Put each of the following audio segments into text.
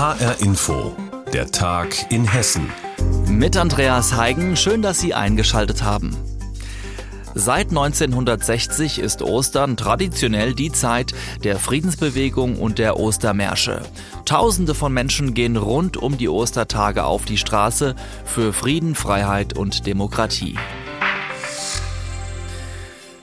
HR Info, der Tag in Hessen. Mit Andreas Heigen, schön, dass Sie eingeschaltet haben. Seit 1960 ist Ostern traditionell die Zeit der Friedensbewegung und der Ostermärsche. Tausende von Menschen gehen rund um die Ostertage auf die Straße für Frieden, Freiheit und Demokratie.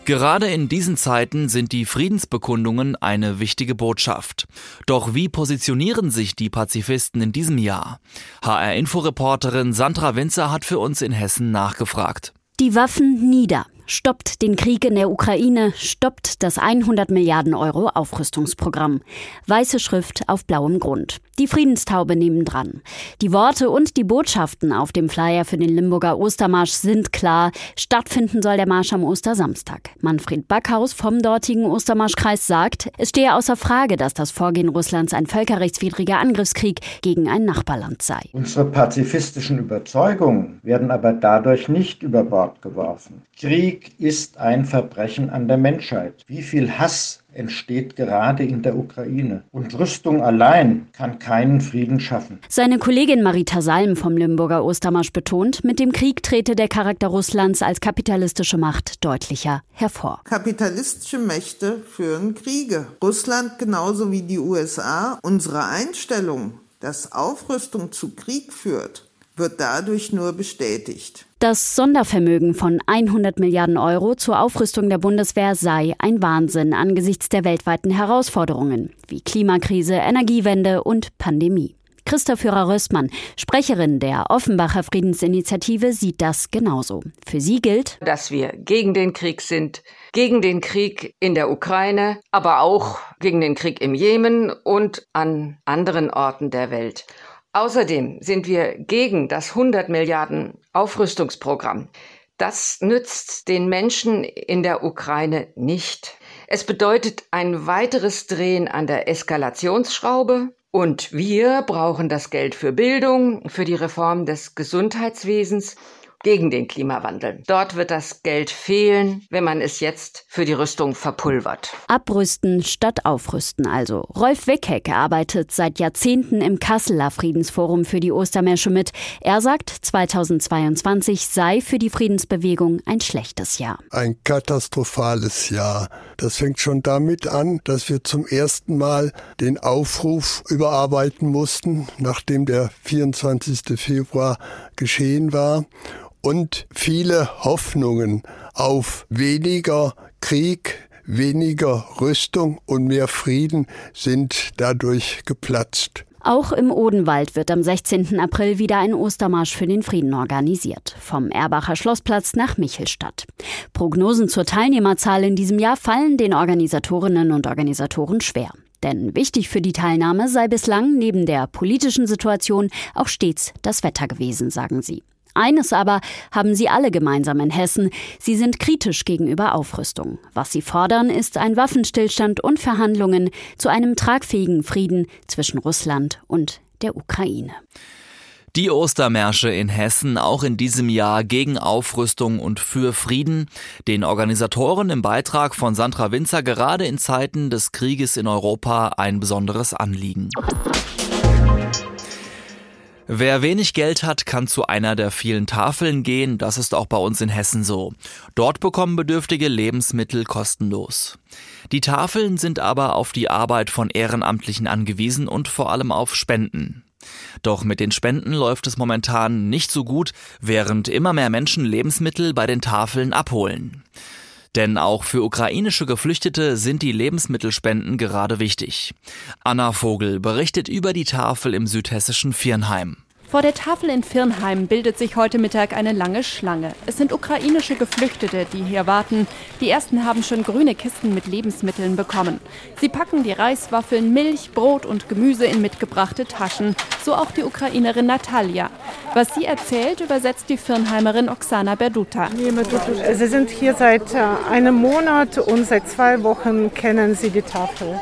Gerade in diesen Zeiten sind die Friedensbekundungen eine wichtige Botschaft. Doch wie positionieren sich die Pazifisten in diesem Jahr? HR-Inforeporterin Sandra Winzer hat für uns in Hessen nachgefragt. Die Waffen nieder stoppt den Krieg in der Ukraine, stoppt das 100 Milliarden Euro Aufrüstungsprogramm. Weiße Schrift auf blauem Grund. Die Friedenstaube nebendran. Die Worte und die Botschaften auf dem Flyer für den Limburger Ostermarsch sind klar. Stattfinden soll der Marsch am Ostersamstag. Manfred Backhaus vom dortigen Ostermarschkreis sagt, es stehe außer Frage, dass das Vorgehen Russlands ein völkerrechtswidriger Angriffskrieg gegen ein Nachbarland sei. Unsere pazifistischen Überzeugungen werden aber dadurch nicht über Bord geworfen. Krieg ist ein Verbrechen an der Menschheit. Wie viel Hass entsteht gerade in der Ukraine. Und Rüstung allein kann keinen Frieden schaffen. Seine Kollegin Marita Salm vom Limburger Ostermarsch betont, mit dem Krieg trete der Charakter Russlands als kapitalistische Macht deutlicher hervor. Kapitalistische Mächte führen Kriege. Russland genauso wie die USA. Unsere Einstellung, dass Aufrüstung zu Krieg führt, wird dadurch nur bestätigt. Das Sondervermögen von 100 Milliarden Euro zur Aufrüstung der Bundeswehr sei ein Wahnsinn angesichts der weltweiten Herausforderungen wie Klimakrise, Energiewende und Pandemie. Christa Führer-Röstmann, Sprecherin der Offenbacher Friedensinitiative, sieht das genauso. Für sie gilt, dass wir gegen den Krieg sind, gegen den Krieg in der Ukraine, aber auch gegen den Krieg im Jemen und an anderen Orten der Welt. Außerdem sind wir gegen das 100 Milliarden Aufrüstungsprogramm. Das nützt den Menschen in der Ukraine nicht. Es bedeutet ein weiteres Drehen an der Eskalationsschraube und wir brauchen das Geld für Bildung, für die Reform des Gesundheitswesens gegen den Klimawandel. Dort wird das Geld fehlen, wenn man es jetzt für die Rüstung verpulvert. Abrüsten statt aufrüsten also. Rolf Weckeck arbeitet seit Jahrzehnten im Kasseler Friedensforum für die Ostermärsche mit. Er sagt, 2022 sei für die Friedensbewegung ein schlechtes Jahr. Ein katastrophales Jahr. Das fängt schon damit an, dass wir zum ersten Mal den Aufruf überarbeiten mussten, nachdem der 24. Februar geschehen war und viele Hoffnungen auf weniger Krieg, weniger Rüstung und mehr Frieden sind dadurch geplatzt. Auch im Odenwald wird am 16. April wieder ein Ostermarsch für den Frieden organisiert. Vom Erbacher Schlossplatz nach Michelstadt. Prognosen zur Teilnehmerzahl in diesem Jahr fallen den Organisatorinnen und Organisatoren schwer. Denn wichtig für die Teilnahme sei bislang neben der politischen Situation auch stets das Wetter gewesen, sagen sie. Eines aber haben sie alle gemeinsam in Hessen. Sie sind kritisch gegenüber Aufrüstung. Was sie fordern, ist ein Waffenstillstand und Verhandlungen zu einem tragfähigen Frieden zwischen Russland und der Ukraine. Die Ostermärsche in Hessen auch in diesem Jahr gegen Aufrüstung und für Frieden. Den Organisatoren im Beitrag von Sandra Winzer gerade in Zeiten des Krieges in Europa ein besonderes Anliegen. Wer wenig Geld hat, kann zu einer der vielen Tafeln gehen. Das ist auch bei uns in Hessen so. Dort bekommen Bedürftige Lebensmittel kostenlos. Die Tafeln sind aber auf die Arbeit von Ehrenamtlichen angewiesen und vor allem auf Spenden. Doch mit den Spenden läuft es momentan nicht so gut, während immer mehr Menschen Lebensmittel bei den Tafeln abholen. Denn auch für ukrainische Geflüchtete sind die Lebensmittelspenden gerade wichtig. Anna Vogel berichtet über die Tafel im südhessischen Viernheim. Vor der Tafel in Firnheim bildet sich heute Mittag eine lange Schlange. Es sind ukrainische Geflüchtete, die hier warten. Die ersten haben schon grüne Kisten mit Lebensmitteln bekommen. Sie packen die Reiswaffeln, Milch, Brot und Gemüse in mitgebrachte Taschen. So auch die Ukrainerin Natalia. Was sie erzählt, übersetzt die Firnheimerin Oksana Berduta. Sie sind hier seit äh, einem Monat und seit zwei Wochen kennen sie die Tafel.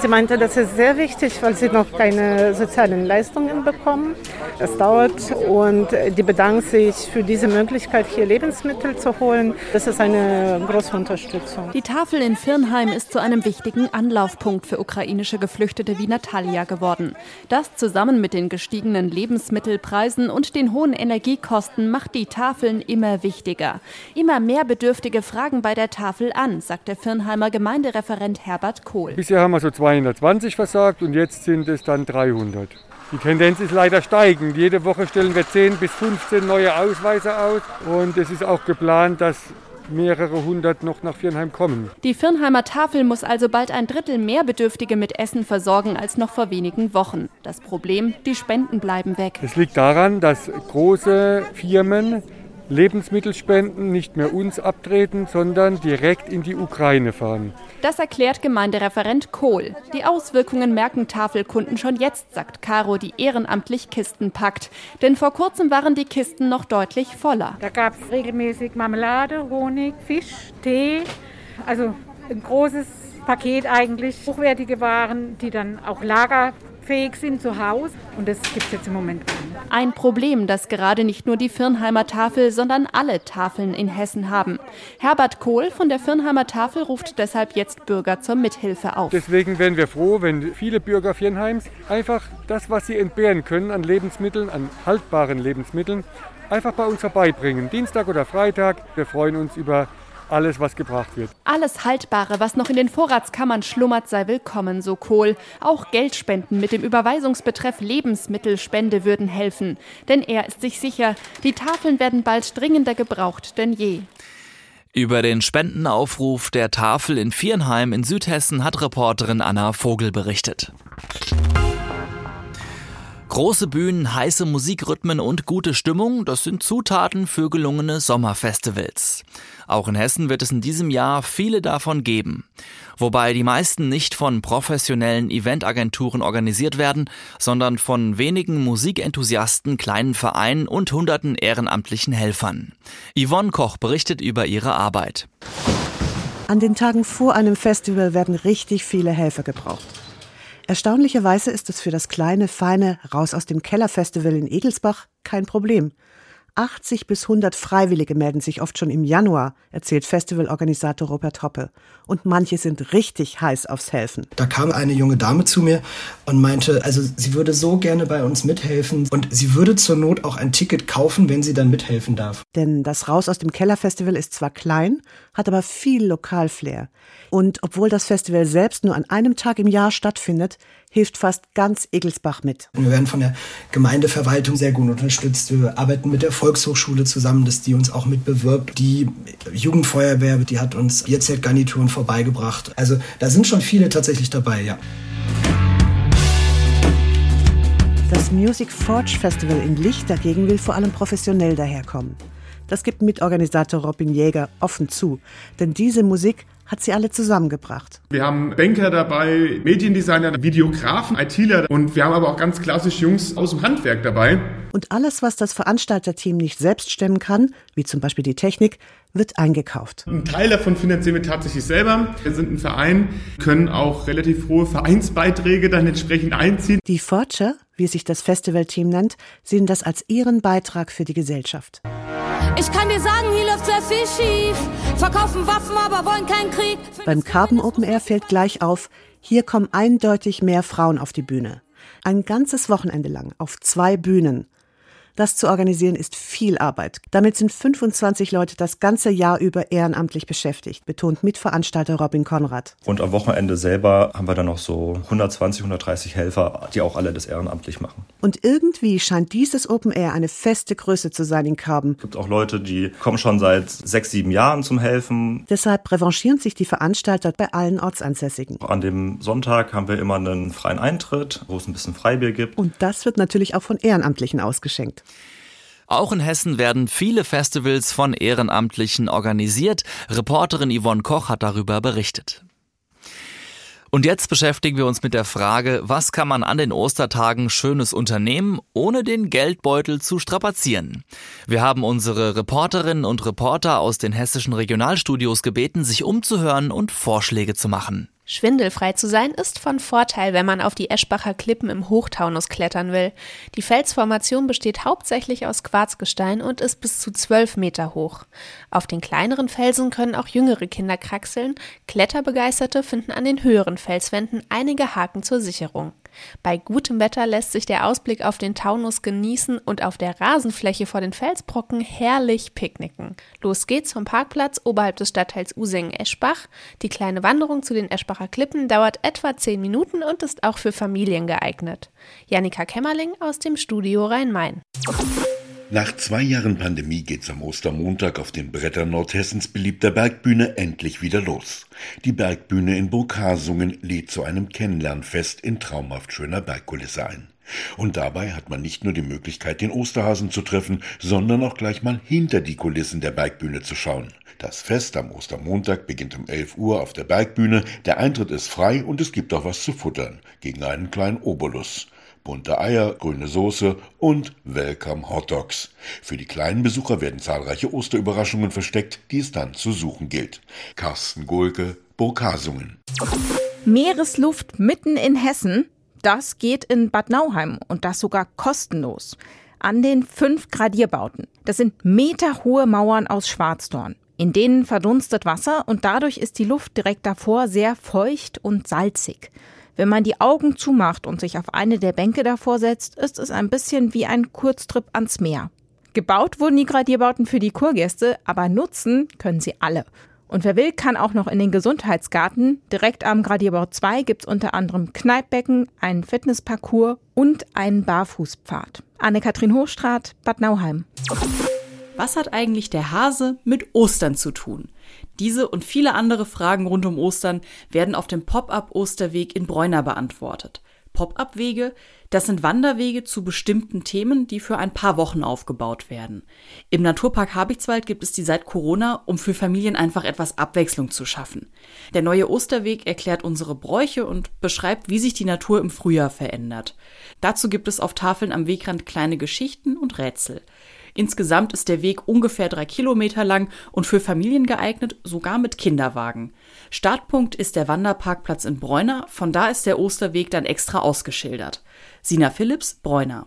Sie meinte, das ist sehr wichtig, weil sie noch keine sozialen Leistungen bekommen. Es dauert und die bedanken sich für diese Möglichkeit, hier Lebensmittel zu holen. Das ist eine große Unterstützung. Die Tafel in Firnheim ist zu einem wichtigen Anlaufpunkt für ukrainische Geflüchtete wie Natalia geworden. Das zusammen mit den gestiegenen Lebensmittelpreisen und den hohen Energiekosten macht die Tafeln immer wichtiger. Immer mehr Bedürftige fragen bei der Tafel an, sagt der Firnheimer Gemeindereferent Herbert Kohl. Bisher haben wir so 220 versagt und jetzt sind es dann 300. Die Tendenz ist leider steigend. Jede Woche stellen wir 10 bis 15 neue Ausweise aus und es ist auch geplant, dass mehrere hundert noch nach Firnheim kommen. Die Firnheimer Tafel muss also bald ein Drittel mehr Bedürftige mit Essen versorgen als noch vor wenigen Wochen. Das Problem, die Spenden bleiben weg. Es liegt daran, dass große Firmen Lebensmittelspenden nicht mehr uns abtreten, sondern direkt in die Ukraine fahren. Das erklärt Gemeindereferent Kohl. Die Auswirkungen merken Tafelkunden schon jetzt, sagt Caro, die ehrenamtlich Kisten packt. Denn vor kurzem waren die Kisten noch deutlich voller. Da gab es regelmäßig Marmelade, Honig, Fisch, Tee. Also ein großes Paket eigentlich. Hochwertige Waren, die dann auch Lager fähig sind zu Hause. Und das gibt es jetzt im Moment gar nicht. Ein Problem, das gerade nicht nur die Firnheimer Tafel, sondern alle Tafeln in Hessen haben. Herbert Kohl von der Firnheimer Tafel ruft deshalb jetzt Bürger zur Mithilfe auf. Deswegen wären wir froh, wenn viele Bürger Firnheims einfach das, was sie entbehren können an Lebensmitteln, an haltbaren Lebensmitteln, einfach bei uns vorbeibringen. Dienstag oder Freitag. Wir freuen uns über alles, was gebracht wird. Alles Haltbare, was noch in den Vorratskammern schlummert, sei willkommen, so Kohl. Auch Geldspenden mit dem Überweisungsbetreff Lebensmittelspende würden helfen. Denn er ist sich sicher, die Tafeln werden bald dringender gebraucht denn je. Über den Spendenaufruf der Tafel in Viernheim in Südhessen hat Reporterin Anna Vogel berichtet. Große Bühnen, heiße Musikrhythmen und gute Stimmung, das sind Zutaten für gelungene Sommerfestivals. Auch in Hessen wird es in diesem Jahr viele davon geben. Wobei die meisten nicht von professionellen Eventagenturen organisiert werden, sondern von wenigen Musikenthusiasten, kleinen Vereinen und hunderten ehrenamtlichen Helfern. Yvonne Koch berichtet über ihre Arbeit. An den Tagen vor einem Festival werden richtig viele Helfer gebraucht. Erstaunlicherweise ist es für das kleine, feine Raus aus dem Keller Festival in Egelsbach kein Problem. 80 bis 100 Freiwillige melden sich oft schon im Januar, erzählt Festivalorganisator Robert Hoppe. Und manche sind richtig heiß aufs Helfen. Da kam eine junge Dame zu mir und meinte, also sie würde so gerne bei uns mithelfen und sie würde zur Not auch ein Ticket kaufen, wenn sie dann mithelfen darf. Denn das Raus aus dem Keller Festival ist zwar klein, hat aber viel Lokalflair. Und obwohl das Festival selbst nur an einem Tag im Jahr stattfindet, hilft fast ganz Egelsbach mit. Wir werden von der Gemeindeverwaltung sehr gut unterstützt. Wir arbeiten mit der Volkshochschule zusammen, dass die uns auch mit bewirbt. Die Jugendfeuerwehr, die hat uns Bierzeltgarnituren vorbeigebracht. Also da sind schon viele tatsächlich dabei, ja. Das Music Forge Festival in Licht dagegen will vor allem professionell daherkommen. Das gibt Mitorganisator Robin Jäger offen zu, denn diese Musik hat sie alle zusammengebracht. Wir haben Banker dabei, Mediendesigner, Videografen, ITler und wir haben aber auch ganz klassisch Jungs aus dem Handwerk dabei. Und alles, was das Veranstalterteam nicht selbst stemmen kann, wie zum Beispiel die Technik, wird eingekauft. Ein Teil davon finanzieren wir tatsächlich selber. Wir sind ein Verein, können auch relativ hohe Vereinsbeiträge dann entsprechend einziehen. Die Forger, wie sich das Festivalteam nennt, sehen das als ihren Beitrag für die Gesellschaft. Ich kann dir sagen, hier läuft sehr viel schief. Verkaufen Waffen, aber wollen keinen Krieg. Beim Carbon Open Air fällt gleich auf, hier kommen eindeutig mehr Frauen auf die Bühne. Ein ganzes Wochenende lang auf zwei Bühnen. Das zu organisieren ist viel Arbeit. Damit sind 25 Leute das ganze Jahr über ehrenamtlich beschäftigt, betont Mitveranstalter Robin Konrad. Und am Wochenende selber haben wir dann noch so 120, 130 Helfer, die auch alle das ehrenamtlich machen. Und irgendwie scheint dieses Open Air eine feste Größe zu sein in Karben. Es gibt auch Leute, die kommen schon seit sechs, sieben Jahren zum Helfen. Deshalb revanchieren sich die Veranstalter bei allen Ortsansässigen. An dem Sonntag haben wir immer einen freien Eintritt, wo es ein bisschen Freibier gibt. Und das wird natürlich auch von Ehrenamtlichen ausgeschenkt. Auch in Hessen werden viele Festivals von Ehrenamtlichen organisiert. Reporterin Yvonne Koch hat darüber berichtet. Und jetzt beschäftigen wir uns mit der Frage, was kann man an den Ostertagen Schönes unternehmen, ohne den Geldbeutel zu strapazieren. Wir haben unsere Reporterinnen und Reporter aus den hessischen Regionalstudios gebeten, sich umzuhören und Vorschläge zu machen. Schwindelfrei zu sein ist von Vorteil, wenn man auf die Eschbacher Klippen im Hochtaunus klettern will. Die Felsformation besteht hauptsächlich aus Quarzgestein und ist bis zu zwölf Meter hoch. Auf den kleineren Felsen können auch jüngere Kinder kraxeln. Kletterbegeisterte finden an den höheren Felswänden einige Haken zur Sicherung. Bei gutem Wetter lässt sich der Ausblick auf den Taunus genießen und auf der Rasenfläche vor den Felsbrocken herrlich picknicken. Los geht's vom Parkplatz oberhalb des Stadtteils Usingen-Eschbach. Die kleine Wanderung zu den Eschbacher Klippen dauert etwa zehn Minuten und ist auch für Familien geeignet. Janika Kämmerling aus dem Studio Rhein-Main. Nach zwei Jahren Pandemie geht's am Ostermontag auf den Brettern Nordhessens beliebter Bergbühne endlich wieder los. Die Bergbühne in Burghasungen lädt zu einem Kennenlernfest in traumhaft schöner Bergkulisse ein. Und dabei hat man nicht nur die Möglichkeit, den Osterhasen zu treffen, sondern auch gleich mal hinter die Kulissen der Bergbühne zu schauen. Das Fest am Ostermontag beginnt um 11 Uhr auf der Bergbühne, der Eintritt ist frei und es gibt auch was zu futtern, gegen einen kleinen Obolus bunte Eier, grüne Soße und Welcome Hot Dogs. Für die kleinen Besucher werden zahlreiche Osterüberraschungen versteckt, die es dann zu suchen gilt. Carsten Gohlke, Burghasungen. Meeresluft mitten in Hessen, das geht in Bad Nauheim und das sogar kostenlos. An den fünf Gradierbauten. Das sind meterhohe Mauern aus Schwarzdorn. In denen verdunstet Wasser und dadurch ist die Luft direkt davor sehr feucht und salzig. Wenn man die Augen zumacht und sich auf eine der Bänke davor setzt, ist es ein bisschen wie ein Kurztrip ans Meer. Gebaut wurden die Gradierbauten für die Kurgäste, aber nutzen können sie alle. Und wer will, kann auch noch in den Gesundheitsgarten. Direkt am Gradierbau 2 gibt es unter anderem Kneippbecken, einen Fitnessparcours und einen Barfußpfad. Anne-Kathrin Hochstraat, Bad Nauheim. Was hat eigentlich der Hase mit Ostern zu tun? Diese und viele andere Fragen rund um Ostern werden auf dem Pop-up Osterweg in Bräuner beantwortet. Pop-up-Wege, das sind Wanderwege zu bestimmten Themen, die für ein paar Wochen aufgebaut werden. Im Naturpark Habichtswald gibt es die seit Corona, um für Familien einfach etwas Abwechslung zu schaffen. Der neue Osterweg erklärt unsere Bräuche und beschreibt, wie sich die Natur im Frühjahr verändert. Dazu gibt es auf Tafeln am Wegrand kleine Geschichten und Rätsel. Insgesamt ist der Weg ungefähr drei Kilometer lang und für Familien geeignet, sogar mit Kinderwagen. Startpunkt ist der Wanderparkplatz in Bräuner, von da ist der Osterweg dann extra ausgeschildert. Sina Phillips, Bräuner.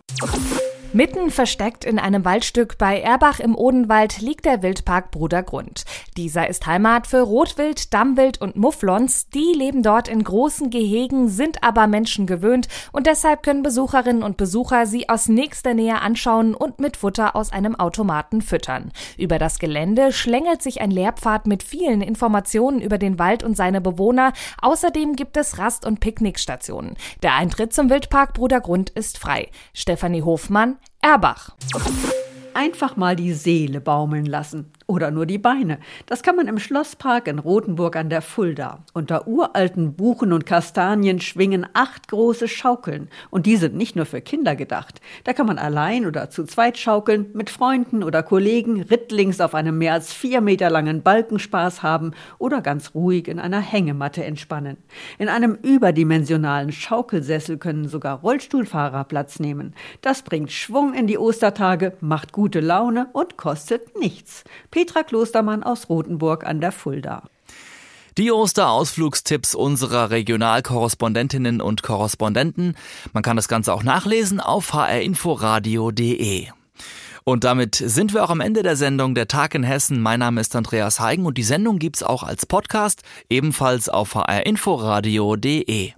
Mitten versteckt in einem Waldstück bei Erbach im Odenwald liegt der Wildpark Brudergrund. Dieser ist Heimat für Rotwild, Dammwild und Mufflons. Die leben dort in großen Gehegen, sind aber Menschen gewöhnt und deshalb können Besucherinnen und Besucher sie aus nächster Nähe anschauen und mit Futter aus einem Automaten füttern. Über das Gelände schlängelt sich ein Lehrpfad mit vielen Informationen über den Wald und seine Bewohner. Außerdem gibt es Rast- und Picknickstationen. Der Eintritt zum Wildpark Brudergrund ist frei. Stefanie Hofmann, Erbach. Einfach mal die Seele baumeln lassen. Oder nur die Beine. Das kann man im Schlosspark in Rothenburg an der Fulda. Unter uralten Buchen und Kastanien schwingen acht große Schaukeln. Und die sind nicht nur für Kinder gedacht. Da kann man allein oder zu zweit schaukeln, mit Freunden oder Kollegen rittlings auf einem mehr als vier Meter langen Balken Spaß haben oder ganz ruhig in einer Hängematte entspannen. In einem überdimensionalen Schaukelsessel können sogar Rollstuhlfahrer Platz nehmen. Das bringt Schwung in die Ostertage, macht gute Laune und kostet nichts. Petra Klostermann aus Rothenburg an der Fulda. Die Osterausflugstipps unserer Regionalkorrespondentinnen und Korrespondenten. Man kann das Ganze auch nachlesen auf hrinforadio.de. Und damit sind wir auch am Ende der Sendung Der Tag in Hessen. Mein Name ist Andreas Heigen und die Sendung gibt's auch als Podcast, ebenfalls auf hrinforadio.de.